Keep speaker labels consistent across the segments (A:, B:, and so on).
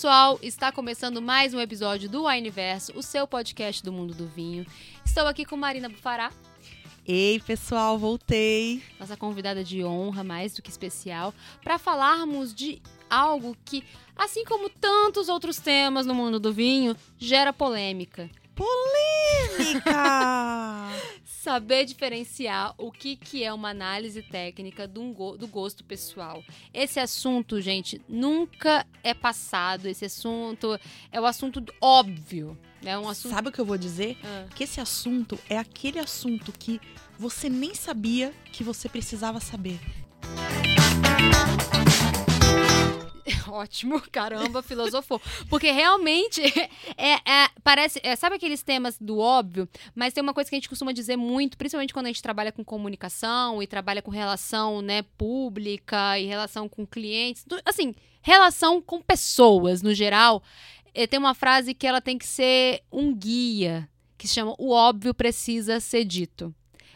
A: pessoal, está começando mais um episódio do Wineverso, o seu podcast do mundo do vinho. Estou aqui com Marina Bufará.
B: Ei, pessoal, voltei.
A: Nossa convidada de honra, mais do que especial, para falarmos de algo que, assim como tantos outros temas no mundo do vinho, gera polêmica.
B: Polêmica!
A: Saber diferenciar o que, que é uma análise técnica do, do gosto pessoal. Esse assunto, gente, nunca é passado. Esse assunto é o assunto óbvio. É um assunto...
B: Sabe o que eu vou dizer?
A: Ah.
B: Que esse assunto é aquele assunto que você nem sabia que você precisava saber.
A: Ótimo, caramba, filosofou. Porque realmente é, é- parece. é, sabe aqueles temas do óbvio? Mas tem uma coisa que a gente costuma dizer muito, principalmente quando a gente trabalha com comunicação e trabalha com relação né, pública e relação com clientes. assim, relação com pessoas no geral. eh, tem uma frase que ela tem que ser um guia, que se chama O óbvio precisa ser dito.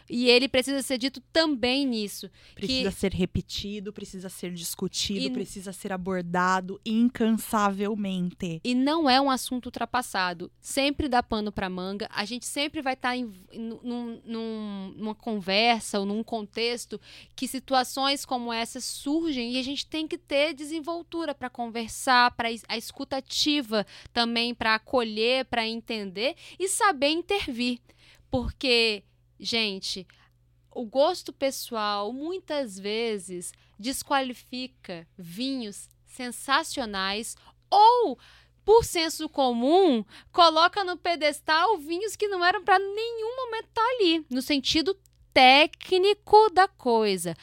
A: E ele precisa ser dito também nisso.
B: Precisa ser repetido, precisa ser discutido,
A: E-
B: precisa ser abordado incansavelmente.
A: E não é um assunto ultrapassado. Sempre dá pano pra manga. A gente sempre vai estar em num- num- numa conversa ou num contexto que situações como essa surgem e a gente tem que ter desenvoltura para conversar, para a escutativa também para acolher, para entender e saber intervir. Porque, gente, o gosto pessoal muitas vezes desqualifica vinhos sensacionais ou por senso comum, coloca no pedestal vinhos que não eram para nenhum momento estar ali, no sentido técnico da coisa.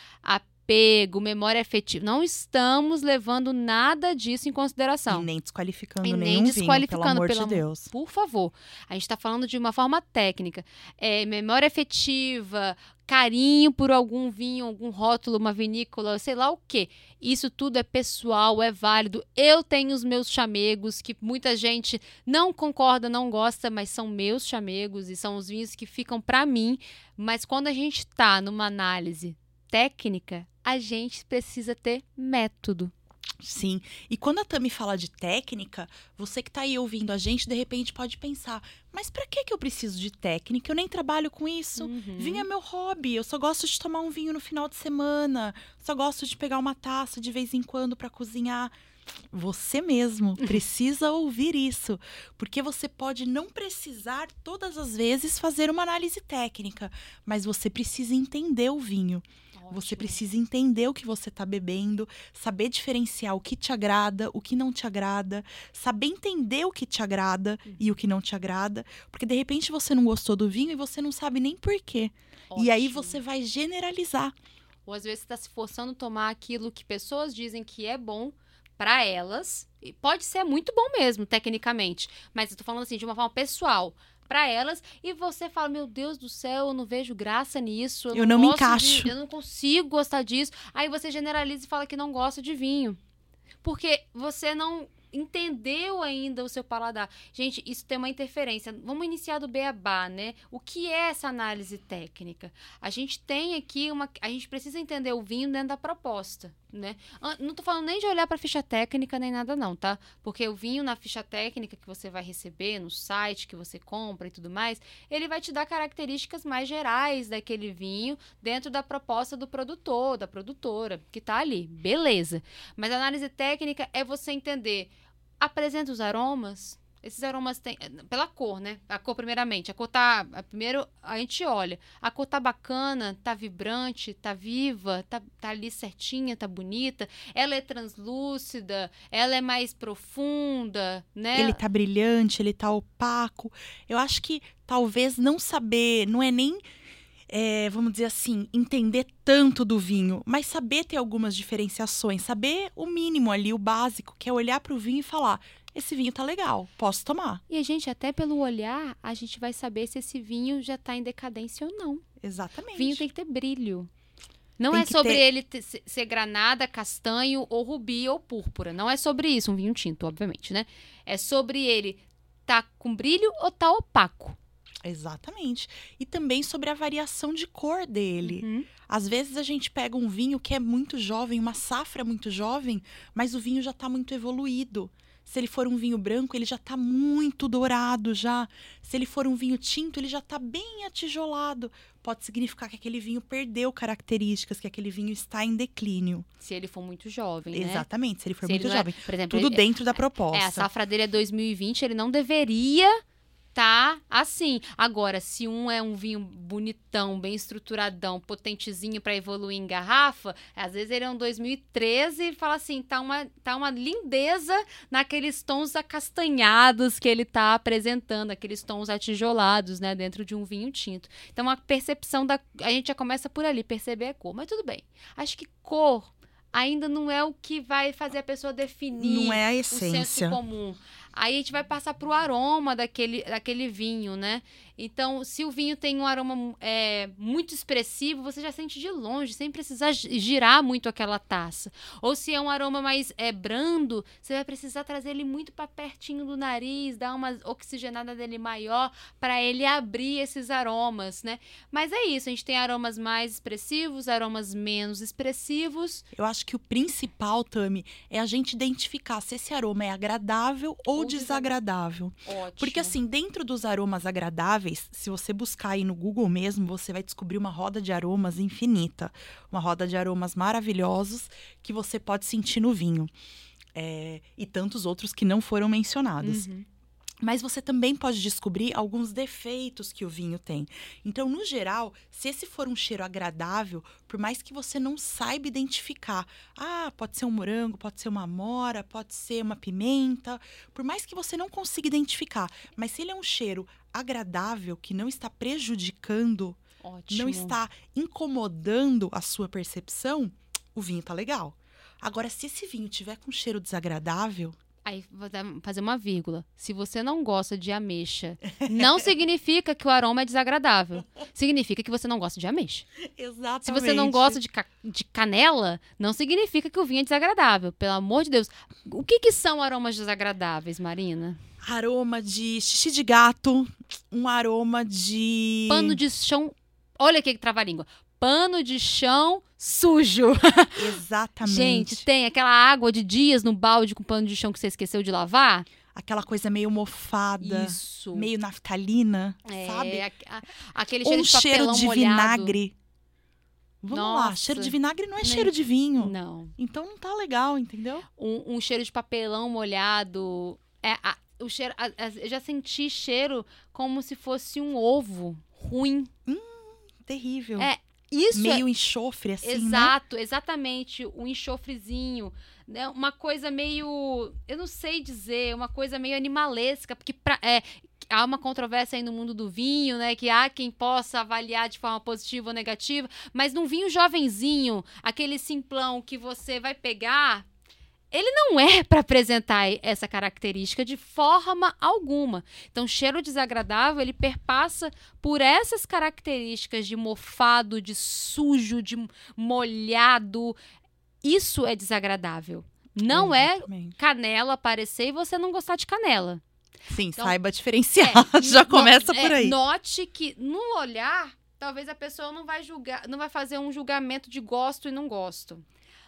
A: Apego, memória afetiva. Não estamos levando nada disso em consideração.
B: E nem desqualificando
A: E nem
B: nenhum vinho,
A: desqualificando,
B: pelo amor de Deus.
A: Por favor. A gente está falando de uma forma técnica. É, memória afetiva, carinho por algum vinho, algum rótulo, uma vinícola, sei lá o quê. Isso tudo é pessoal, é válido. Eu tenho os meus chamegos, que muita gente não concorda, não gosta, mas são meus chamegos e são os vinhos que ficam para mim. Mas quando a gente está numa análise técnica, a gente precisa ter método.
B: Sim. E quando a Tami fala de técnica, você que tá aí ouvindo a gente, de repente pode pensar: mas pra que que eu preciso de técnica? Eu nem trabalho com isso.
A: Uhum.
B: Vinho é meu hobby. Eu só gosto de tomar um vinho no final de semana. Só gosto de pegar uma taça de vez em quando pra cozinhar. Você mesmo precisa ouvir isso, porque você pode não precisar todas as vezes fazer uma análise técnica, mas você precisa entender o vinho. Você
A: Ótimo.
B: precisa entender o que você está bebendo, saber diferenciar o que te agrada, o que não te agrada, saber entender o que te agrada e o que não te agrada, porque de repente você não gostou do vinho e você não sabe nem por quê. E aí
A: Ótimo.
B: você vai generalizar.
A: Ou às vezes você está se forçando a tomar aquilo que pessoas dizem que é bom para elas. E pode ser muito bom mesmo, tecnicamente. Mas eu tô falando assim, de uma forma pessoal. Para elas, e você fala: Meu Deus do céu, eu não vejo graça nisso. Eu,
B: Eu não me
A: gosto de-
B: encaixo."
A: eu não consigo gostar disso. Aí você generaliza e fala que não gosta de vinho. Porque você não entendeu ainda o seu paladar. Gente, isso tem uma interferência. Vamos iniciar do beabá, né? O que é essa análise técnica? A gente tem aqui uma. A gente precisa entender o vinho dentro da proposta, né? Não tô falando nem de olhar para ficha técnica nem nada, não, tá? Porque o vinho na ficha técnica que você vai receber no site que você compra e tudo mais, ele vai te dar características mais gerais daquele vinho dentro da proposta do produtor, da produtora, que tá ali. Beleza. Mas a análise técnica é você entender. Apresenta os aromas. Esses aromas têm. Pela cor, né? A cor, primeiramente. A cor tá. Primeiro a gente olha. A cor tá bacana, tá vibrante, tá viva, tá, tá ali certinha, tá bonita. Ela é translúcida, ela é mais profunda, né?
B: Ele tá brilhante, ele tá opaco. Eu acho que talvez não saber, não é nem, é, vamos dizer assim, entender tanto do vinho, mas saber ter algumas diferenciações, saber o mínimo ali, o básico, que é olhar pro vinho e falar: esse vinho tá legal, posso tomar.
A: E a gente, até pelo olhar, a gente vai saber se esse vinho já tá em decadência ou não.
B: Exatamente.
A: Vinho tem que ter brilho. Não
B: Tem
A: é sobre
B: ter-
A: ele ter- se- ser granada, castanho ou rubi ou púrpura. Não é sobre isso, um vinho tinto, obviamente, né? É sobre ele tá com brilho ou tá opaco.
B: Exatamente. E também sobre a variação de cor dele.
A: Uhum.
B: Às vezes a gente pega um vinho que é muito jovem, uma safra muito jovem, mas o vinho já está muito evoluído. Se ele for um vinho branco, ele já tá muito dourado já. Se ele for um vinho tinto, ele já tá bem atijolado. Pode significar que aquele vinho perdeu características, que aquele vinho está em declínio.
A: Se ele for muito jovem, né?
B: Exatamente, se ele for
A: Se ele
B: muito
A: não é-
B: jovem.
A: por exemplo,
B: Tudo
A: ele-
B: dentro da proposta.
A: É, a safra dele é 2020, ele não deveria tá assim. Agora, se um é um vinho bonitão, bem estruturadão, potentezinho pra evoluir em garrafa, às vezes ele é um 2013 e fala assim, tá uma, tá uma lindeza naqueles tons acastanhados que ele tá apresentando, aqueles tons atijolados, né, dentro de um vinho tinto. Então, a percepção da a gente já começa por ali, perceber a cor, mas tudo bem. Acho que cor ainda não é o que vai fazer a pessoa definir
B: Não é a
A: o senso
B: essência.
A: comum. Aí a gente vai passar pro aroma daquele, daquele vinho, né? Então, se o vinho tem um aroma é, muito expressivo, você já sente de longe, sem precisar gi- girar muito aquela taça. Ou se é um aroma mais é, brando, você vai precisar trazer ele muito para pertinho do nariz, dar uma oxigenada dele maior para ele abrir esses aromas, né? Mas é isso, a gente tem aromas mais expressivos, aromas menos expressivos.
B: Eu acho que o principal, Tami, é a gente identificar se esse aroma é agradável ou,
A: Ou
B: desagradável.
A: Ótimo.
B: Porque assim, dentro dos aromas agradáveis, se você buscar aí no Google mesmo, você vai descobrir uma roda de aromas infinita. Uma roda de aromas maravilhosos que você pode sentir no vinho. É, e tantos outros que não foram mencionados.
A: Uhum.
B: Mas você também pode descobrir alguns defeitos que o vinho tem. Então, no geral, se esse for um cheiro agradável, por mais que você não saiba identificar, ah, pode ser um morango, pode ser uma amora, pode ser uma pimenta, por mais que você não consiga identificar, mas se ele é um cheiro agradável que não está prejudicando,
A: Ótimo.
B: não está incomodando a sua percepção, o vinho tá legal. Agora, se esse vinho tiver com cheiro desagradável,
A: Aí fazer uma vírgula. Se você não gosta de ameixa, não significa que o aroma é desagradável. Significa que você não gosta de ameixa.
B: exatamente.
A: Se você não gosta de, ca- de canela, não significa que o vinho é desagradável. Pelo amor de Deus. O que, que são aromas desagradáveis, Marina?
B: Aroma de xixi de gato, um aroma de
A: Pano de chão. Olha aqui que trava-língua. Pano de chão sujo.
B: exatamente.
A: Gente, tem aquela água de dias no balde com pano de chão que você esqueceu de lavar?
B: aquela coisa meio mofada,
A: Isso.
B: meio naftalina,
A: É,
B: sabe?
A: a- a- aquele
B: Ou
A: cheiro
B: um
A: de
B: cheiro de
A: molhado.
B: vinagre. Vamos lá,
A: Nossa.
B: cheiro de vinagre não é
A: Nem-
B: cheiro de vinho.
A: Não.
B: Então não tá legal, entendeu?
A: um, um cheiro de papelão molhado. É, a- o cheiro, a- a- eu já senti cheiro como se fosse um ovo ruim.
B: Terrível.
A: É, Isso é
B: meio enxofre, assim, né?
A: Exato, exatamente. O enxofrezinho. Né? Uma coisa meio. Eu não sei dizer, uma coisa meio animalesca, porque pra- é, há uma controvérsia aí no mundo do vinho, né? Que há quem possa avaliar de forma positiva ou negativa, mas num vinho jovenzinho, aquele simplão que você vai pegar. Ele não é para apresentar essa característica de forma alguma. Então, cheiro desagradável, ele perpassa por essas características de mofado, de sujo, de molhado. Isso é desagradável. Não é
B: Exatamente.
A: canela aparecer e você não gostar de canela.
B: Sim,
A: Então,
B: saiba diferenciar.
A: É,
B: Já começa
A: é,
B: por aí.
A: Note que no olhar, talvez a pessoa não vai julgar, não vai fazer um julgamento de gosto e não gosto.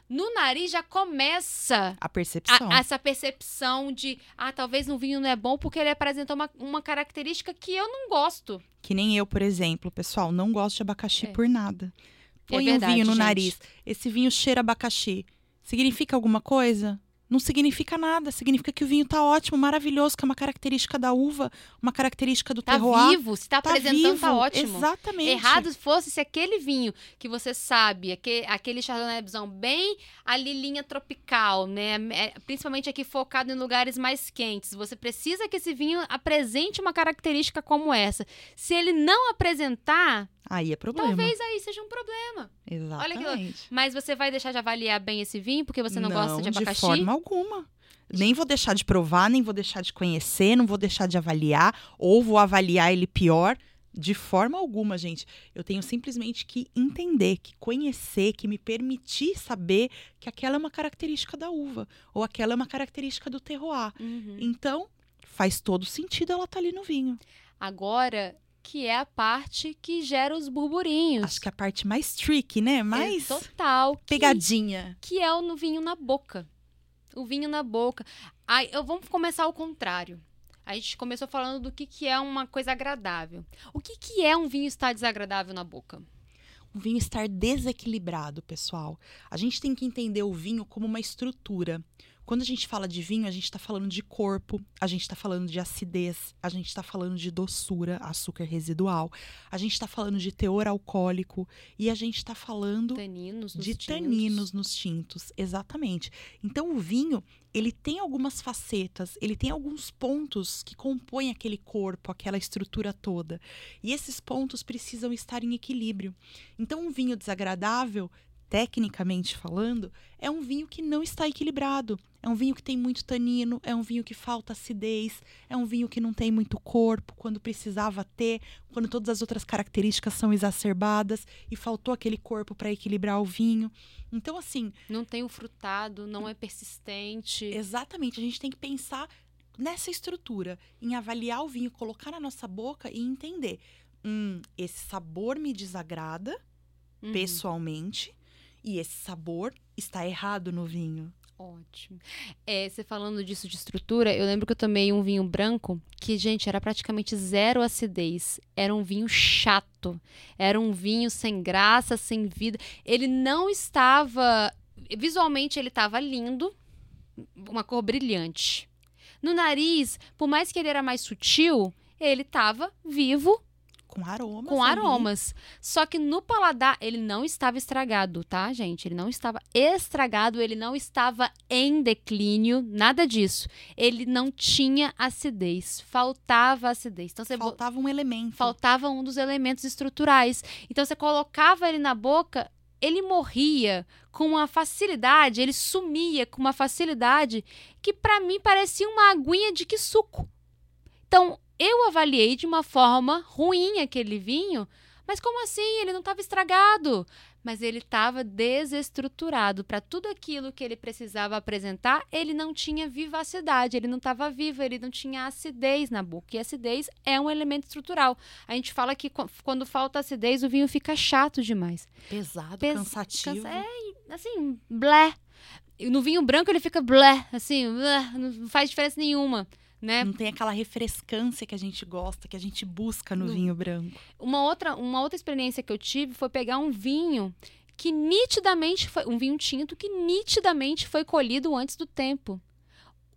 A: No nariz já começa
B: A percepção.
A: a- essa percepção de, ah, talvez no vinho não é bom porque ele apresenta uma, uma característica que eu não gosto.
B: Que nem eu, por exemplo, pessoal, não gosto de abacaxi
A: É.
B: por nada.
A: É
B: Põe
A: verdade,
B: um vinho no
A: gente.
B: nariz. Esse vinho cheira abacaxi. Significa alguma coisa? Não significa nada. Significa que o vinho tá ótimo, maravilhoso, que é uma característica da uva, uma característica do
A: Tá
B: terroir.
A: vivo, se tá,
B: Tá
A: apresentando, tá
B: vivo.
A: ótimo.
B: Exatamente.
A: Errado fosse se aquele vinho que você sabe, aquele, aquele chardonnayzão bem ali linha tropical, né? É, Principalmente aqui focado em lugares mais quentes. Você precisa que esse vinho apresente uma característica como essa. Se ele não apresentar,
B: Aí é problema.
A: talvez aí seja um problema.
B: Exatamente.
A: Olha que Mas você vai deixar de avaliar bem esse vinho porque você não, gosta de abacaxi?
B: forma alguma. Nem vou deixar de provar, nem vou deixar de conhecer, não vou deixar de avaliar, ou vou avaliar ele pior. De forma alguma, gente. Eu tenho simplesmente que entender, que conhecer, que me permitir saber que aquela é uma característica da uva, ou aquela é uma característica do terroir.
A: Uhum.
B: Então, faz todo sentido ela estar ali no vinho.
A: Agora, que é a parte que gera os burburinhos.
B: Acho que é a parte mais tricky, né?
A: É
B: Mais
A: total. que-
B: pegadinha.
A: que é o no vinho na boca. O vinho na boca. Aí, eu, vamos começar ao contrário. A gente começou falando do que, que é uma coisa agradável. O que, que é um vinho estar desagradável na boca?
B: O vinho estar desequilibrado, pessoal. A gente tem que entender o vinho como uma estrutura. Quando a gente fala de vinho, a gente está falando de corpo, a gente está falando de acidez, a gente está falando de doçura, açúcar residual, a gente está falando de teor alcoólico e a gente está falando
A: taninos
B: de
A: tintos.
B: taninos nos tintos, exatamente. Então o vinho ele tem algumas facetas, ele tem alguns pontos que compõem aquele corpo, aquela estrutura toda. E esses pontos precisam estar em equilíbrio. Então, um vinho desagradável tecnicamente falando, é um vinho que não está equilibrado. É um vinho que tem muito tanino, é um vinho que falta acidez, é um vinho que não tem muito corpo quando precisava ter, quando todas as outras características são exacerbadas e faltou aquele corpo para equilibrar o vinho. Então, assim.
A: Não tem o frutado, não é persistente.
B: Exatamente. A gente tem que pensar nessa estrutura, em avaliar o vinho, colocar na nossa boca e entender. Hum, esse sabor me desagrada uhum. pessoalmente e esse sabor está errado no vinho.
A: Ótimo. É, você falando disso de estrutura, eu lembro que eu tomei um vinho branco que, gente, era praticamente zero acidez. Era um vinho chato. Era um vinho sem graça, sem vida. Ele não estava. Visualmente, ele estava lindo, uma cor brilhante. No nariz, por mais que ele era mais sutil, ele estava vivo,
B: com aromas.
A: Com aromas. Só que no paladar, ele não estava estragado, tá, gente? Ele não estava estragado, ele não estava em declínio, nada disso. Ele não tinha acidez. Faltava acidez. Então, você
B: faltava um elemento.
A: Faltava um dos elementos estruturais. Então, você colocava ele na boca, ele morria com uma facilidade, ele sumia com uma facilidade que para mim parecia uma aguinha de que suco. Então, eu avaliei de uma forma ruim aquele vinho, mas como assim? Ele não estava estragado, mas ele estava desestruturado para tudo aquilo que ele precisava apresentar. Ele não tinha vivacidade, ele não estava vivo, ele não tinha acidez na boca. E acidez é um elemento estrutural. A gente fala que quando falta acidez, o vinho fica chato demais.
B: Pesado, Pes cansativo.
A: Cansa é, assim, blé. No vinho branco ele fica blé, assim, blé, não faz diferença nenhuma né?
B: Não tem aquela refrescância que a gente gosta, que a gente busca no, no vinho branco.
A: Uma outra, uma outra experiência que eu tive foi pegar um vinho que nitidamente foi um vinho tinto que nitidamente foi colhido antes do tempo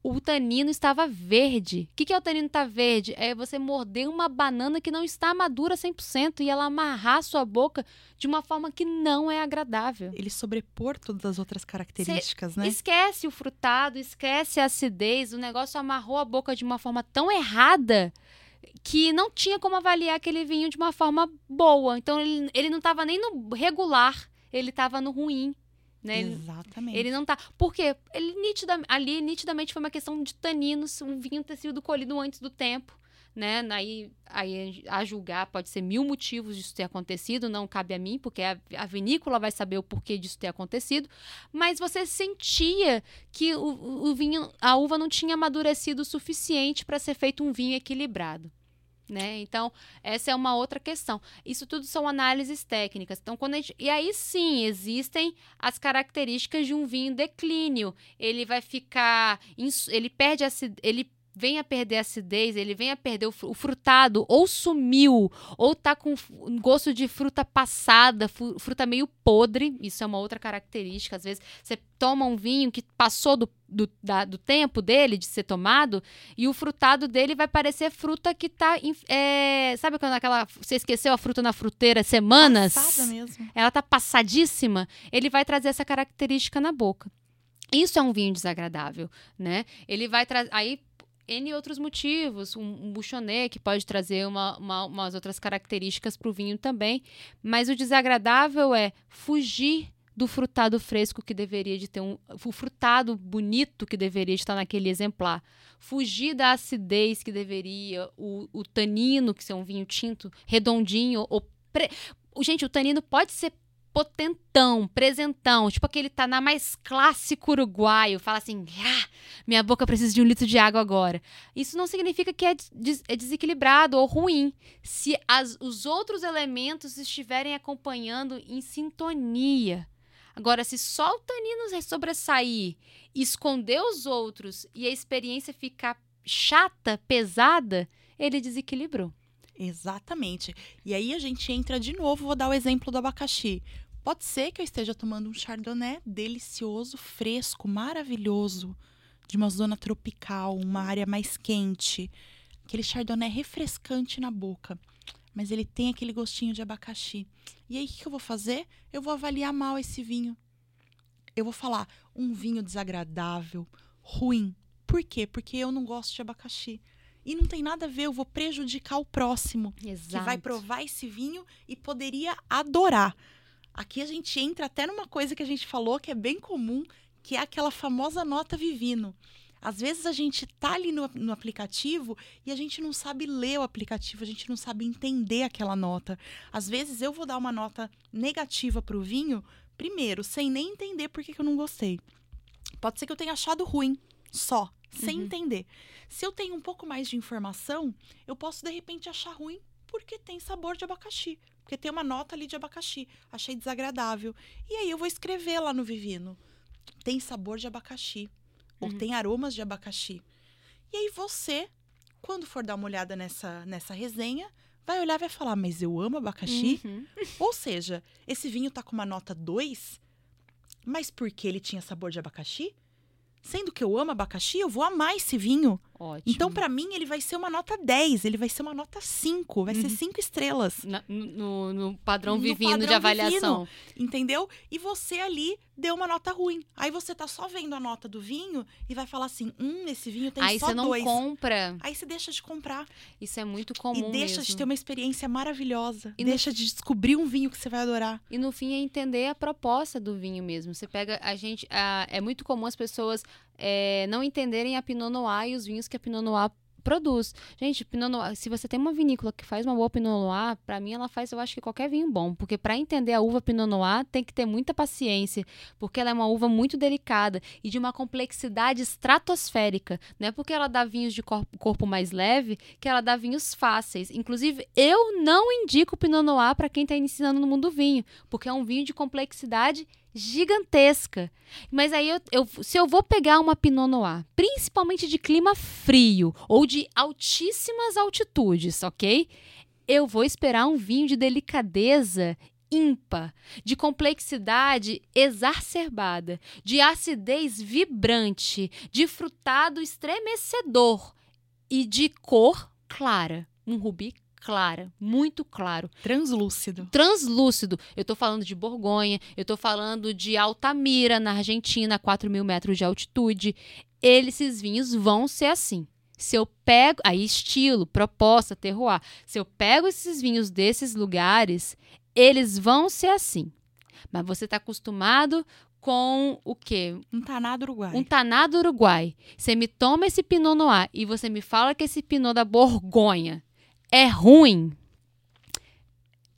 A: o tanino estava verde. O que, que é o tanino estar tá verde? É você morder uma banana que não está madura 100% e ela amarrar a sua boca de uma forma que não é agradável.
B: Ele sobrepor todas as outras características,
A: Cê
B: né?
A: Esquece o frutado, esquece a acidez, o negócio amarrou a boca de uma forma tão errada que não tinha como avaliar aquele vinho de uma forma boa. Então ele, ele não estava nem no regular, ele estava no ruim. Né?
B: Exatamente.
A: Ele não tá. Porque ele nitida, ali nitidamente foi uma questão de taninos, um vinho ter sido colhido antes do tempo. Né? Aí, aí a julgar pode ser mil motivos disso ter acontecido, não cabe a mim, porque a, a vinícola vai saber o porquê disso ter acontecido. Mas você sentia que o, o vinho, a uva não tinha amadurecido o suficiente para ser feito um vinho equilibrado. Né? Então, essa é uma outra questão. Isso tudo são análises técnicas. Então, quando gente... E aí sim, existem as características de um vinho declínio. Ele vai ficar. Ele perde a... ele vem a perder a acidez, ele vem a perder o, frutado, ou sumiu, ou tá com gosto de fruta passada, fruta meio podre, isso é uma outra característica. Às vezes você toma um vinho que passou do, do, da, do tempo dele de ser tomado, e o frutado dele vai parecer fruta que tá. É, sabe quando aquela. Você esqueceu a fruta na fruteira semanas?
B: Passada mesmo.
A: Ela tá passadíssima, ele vai trazer essa característica na boca. Isso é um vinho desagradável, né? Ele vai trazer. Aí N outros motivos, um, um buchonet que pode trazer uma, uma, umas outras características para o vinho também, mas o desagradável é fugir do frutado fresco que deveria de ter um o frutado bonito que deveria estar naquele exemplar, fugir da acidez que deveria, o, o tanino que é um vinho tinto redondinho ou pre... gente, o tanino pode ser potentão, presentão, tipo aquele na mais clássico uruguaio, fala assim, ah, minha boca precisa de um litro de água agora. Isso não significa que é, des é desequilibrado ou ruim, se as, os outros elementos estiverem acompanhando em sintonia. Agora, se só o tanino sobressair, esconder os outros e a experiência ficar chata, pesada, ele desequilibrou.
B: Exatamente. E aí a gente entra de novo, vou dar o exemplo do abacaxi. Pode ser que eu esteja tomando um chardonnay delicioso, fresco, maravilhoso, de uma zona tropical, uma área mais quente. Aquele chardonnay refrescante na boca. Mas ele tem aquele gostinho de abacaxi. E aí, o que eu vou fazer? Eu vou avaliar mal esse vinho. Eu vou falar, um vinho desagradável, ruim. Por quê? Porque eu não gosto de abacaxi. E não tem nada a ver, eu vou prejudicar o próximo.
A: Exato.
B: Que vai provar esse vinho e poderia adorar. Aqui a gente entra até numa coisa que a gente falou que é bem comum, que é aquela famosa nota vivino. Às vezes a gente tá ali no, no, aplicativo e a gente não sabe ler o aplicativo, a gente não sabe entender aquela nota. Às vezes eu vou dar uma nota negativa para o vinho, primeiro, sem nem entender por que, que eu não gostei. Pode ser que eu tenha achado ruim, só sem uhum. entender. Se eu tenho um pouco mais de informação, eu posso de repente achar ruim porque tem sabor de abacaxi, porque tem uma nota ali de abacaxi. Achei desagradável. E aí eu vou escrever lá no Vivino. Tem sabor de abacaxi uhum. ou tem aromas de abacaxi. E aí você, quando for dar uma olhada nessa nessa resenha, vai olhar e vai falar: "Mas eu amo abacaxi". Uhum. Ou seja, esse vinho tá com uma nota 2, mas porque ele tinha sabor de abacaxi? Sendo que eu amo abacaxi, eu vou amar esse vinho.
A: Ótimo.
B: Então, para mim, ele vai ser uma nota 10, ele vai ser uma nota 5, vai uhum. ser 5 estrelas.
A: Na, no, no, padrão no padrão de avaliação. Vivino,
B: entendeu? E você ali deu uma nota ruim. Aí você tá só vendo a nota do vinho e vai falar assim: hum, esse vinho tem
A: Aí
B: só
A: dois. Aí você não compra.
B: Aí você deixa de comprar.
A: Isso é muito comum.
B: E deixa
A: mesmo.
B: de ter uma experiência maravilhosa. E deixa no... de descobrir um vinho que você vai adorar.
A: E no fim é entender a proposta do vinho mesmo. Você pega a gente. A, é muito comum as pessoas é, não entenderem a Pinot Noir e os vinhos que a Pinot Noir produz. Gente, Pinot Noir, se você tem uma vinícola que faz uma boa Pinot Noir, para mim ela faz, eu acho que qualquer vinho bom, porque para entender a uva Pinot Noir tem que ter muita paciência, porque ela é uma uva muito delicada e de uma complexidade estratosférica, não é porque ela dá vinhos de corpo, corpo mais leve que ela dá vinhos fáceis. Inclusive, eu não indico Pinot Noir para quem está iniciando no mundo do vinho, porque é um vinho de complexidade gigantesca. Mas aí, eu, eu, se eu vou pegar uma Pinot Noir, principalmente de clima frio ou de altíssimas altitudes, ok? Eu vou esperar um vinho de delicadeza ímpar, de complexidade exacerbada, de acidez vibrante, de frutado estremecedor e de cor clara. Um rubi clara, muito claro.
B: Translúcido.
A: Translúcido. Eu estou falando de Borgonha, eu estou falando de Altamira, na Argentina, 4 mil metros de altitude. esses vinhos vão ser assim. Se eu pego. Aí, estilo, proposta, terroir. Se eu pego esses vinhos desses lugares, eles vão ser assim. Mas você está acostumado com o quê?
B: Um tanado uruguai.
A: Um tanado uruguai. Você me toma esse Pinot Noir e você me fala que esse Pinot da Borgonha é ruim,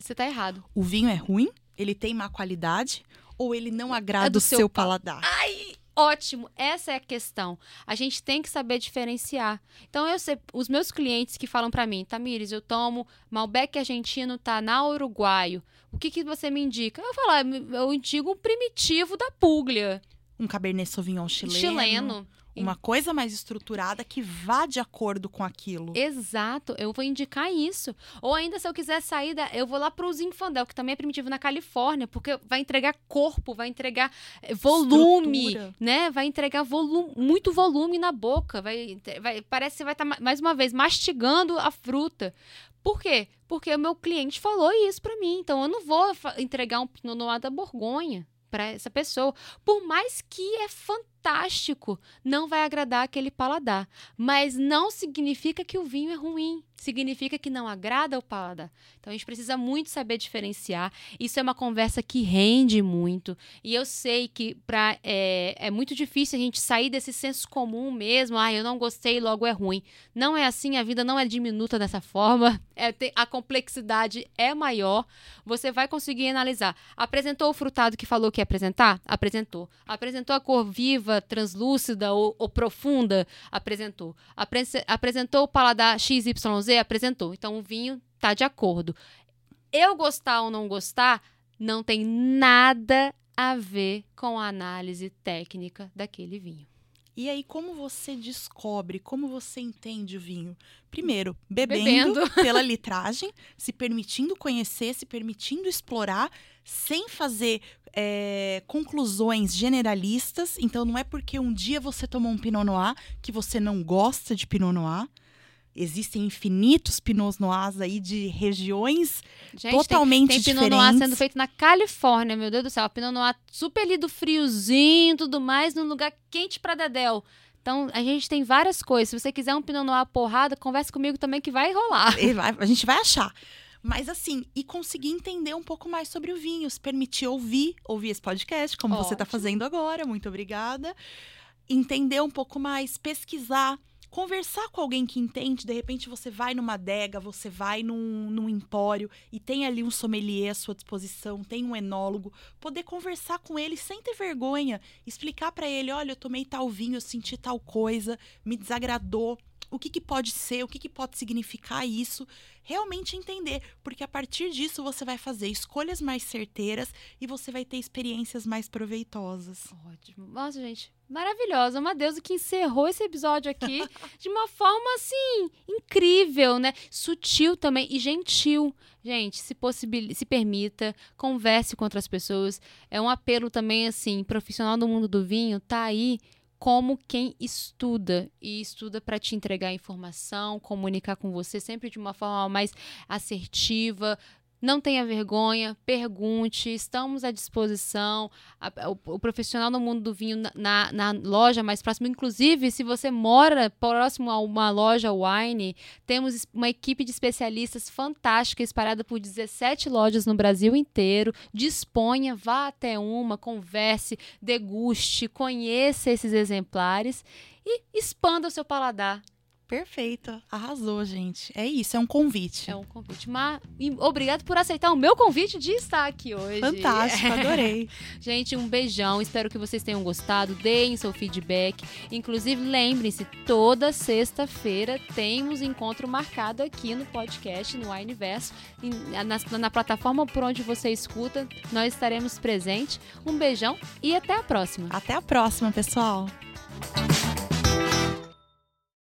A: você tá errado.
B: O vinho é ruim? Ele tem má qualidade? Ou ele não agrada é o seu, seu paladar?
A: Ai, ótimo. Essa é a questão. A gente tem que saber diferenciar. Então, eu sei, os meus clientes que falam para mim, Tamires, eu tomo Malbec argentino, tá na uruguaio. O que, que você me indica? Eu falo, ah, eu indico um primitivo da Puglia.
B: Um Cabernet Sauvignon chileno.
A: Chileno
B: uma coisa mais estruturada que vá de acordo com aquilo.
A: Exato, eu vou indicar isso. Ou ainda, se eu quiser sair, da, eu vou lá para o Zinfandel, que também é primitivo na Califórnia, porque vai entregar corpo, vai entregar eh, volume, Estrutura. né? Vai entregar volume, muito volume na boca. Vai, vai, parece que você vai estar, tá, mais uma vez, mastigando a fruta. Por quê? Porque o meu cliente falou isso para mim. Então, eu não vou entregar um Pinot Noir da Borgonha para essa pessoa. Por mais que é fantástico, não vai agradar aquele paladar. Mas não significa que o vinho é ruim significa que não agrada ao paladar. Então a gente precisa muito saber diferenciar. Isso é uma conversa que rende muito. E eu sei que pra, é, é muito difícil a gente sair desse senso comum mesmo. Ah, eu não gostei, logo é ruim. Não é assim, a vida não é diminuta dessa forma. É, tem, a complexidade é maior. Você vai conseguir analisar. Apresentou o frutado que falou que ia apresentar? Apresentou. Apresentou a cor viva, translúcida ou, ou profunda? Apresentou. Apre apresentou o paladar XYZ? apresentou. Então o vinho tá de acordo. Eu gostar ou não gostar não tem nada a ver com a análise técnica daquele vinho.
B: E aí, como você descobre, como você entende o vinho? Primeiro, bebendo,
A: Bebendo.
B: pela litragem, se permitindo conhecer, se permitindo explorar, sem fazer é, conclusões generalistas. Então, não é porque um dia você tomou um Pinot Noir que você não gosta de Pinot Noir. Existem infinitos Pinot Noirs aí de regiões
A: Gente,
B: totalmente
A: tem, tem Pinot
B: diferentes.
A: Noir sendo feito na Califórnia, meu Deus do céu. Pinot Noir super ali do friozinho, tudo mais, num lugar quente pra dedéu. Então, a gente tem várias coisas. Se você quiser um Pinot Noir porrada, converse comigo também que vai rolar.
B: E vai- a gente vai achar. Mas assim, e conseguir entender um pouco mais sobre o vinho, se permitir ouvir, ouvir esse podcast, como você está
A: Ótimo.
B: fazendo agora, muito obrigada. Entender um pouco mais, pesquisar, conversar com alguém que entende. De repente você vai numa adega, você vai num, num empório e tem ali um sommelier à sua disposição, tem um enólogo. Poder conversar com ele sem ter vergonha, explicar para ele: olha, eu tomei tal vinho, eu senti tal coisa, me desagradou. O que, que pode ser, o que, que pode significar isso, realmente entender, porque a partir disso você vai fazer escolhas mais certeiras e você vai ter experiências mais proveitosas.
A: Ótimo. Nossa, gente, maravilhosa. Uma deusa que encerrou esse episódio aqui de uma forma, assim, incrível, né? Sutil também e gentil. Gente, se, possibil... se permita, converse com outras pessoas. É um apelo também, assim, profissional do mundo do vinho, tá aí como quem estuda e estuda para te entregar informação, comunicar com você sempre de uma forma mais assertiva. Não tenha vergonha, pergunte, estamos à disposição. A- o, o profissional no mundo do vinho na, na, loja mais próxima, inclusive, se você mora próximo a uma loja wine, temos uma equipe de especialistas fantástica espalhada por 17 lojas no Brasil inteiro. Disponha, vá até uma, converse, deguste, conheça esses exemplares e expanda o seu paladar.
B: Perfeito, arrasou, gente. É isso, é um convite.
A: É um convite. Mas, obrigado por aceitar o meu convite de estar aqui hoje.
B: Fantástico, adorei.
A: Gente, um beijão. Espero que vocês tenham gostado. Deem seu feedback. Inclusive, lembrem-se, toda sexta-feira temos encontro marcado aqui no podcast, no Universo. Na, na plataforma por onde você escuta, nós estaremos presentes. Um beijão e até a próxima.
B: Até a próxima, pessoal.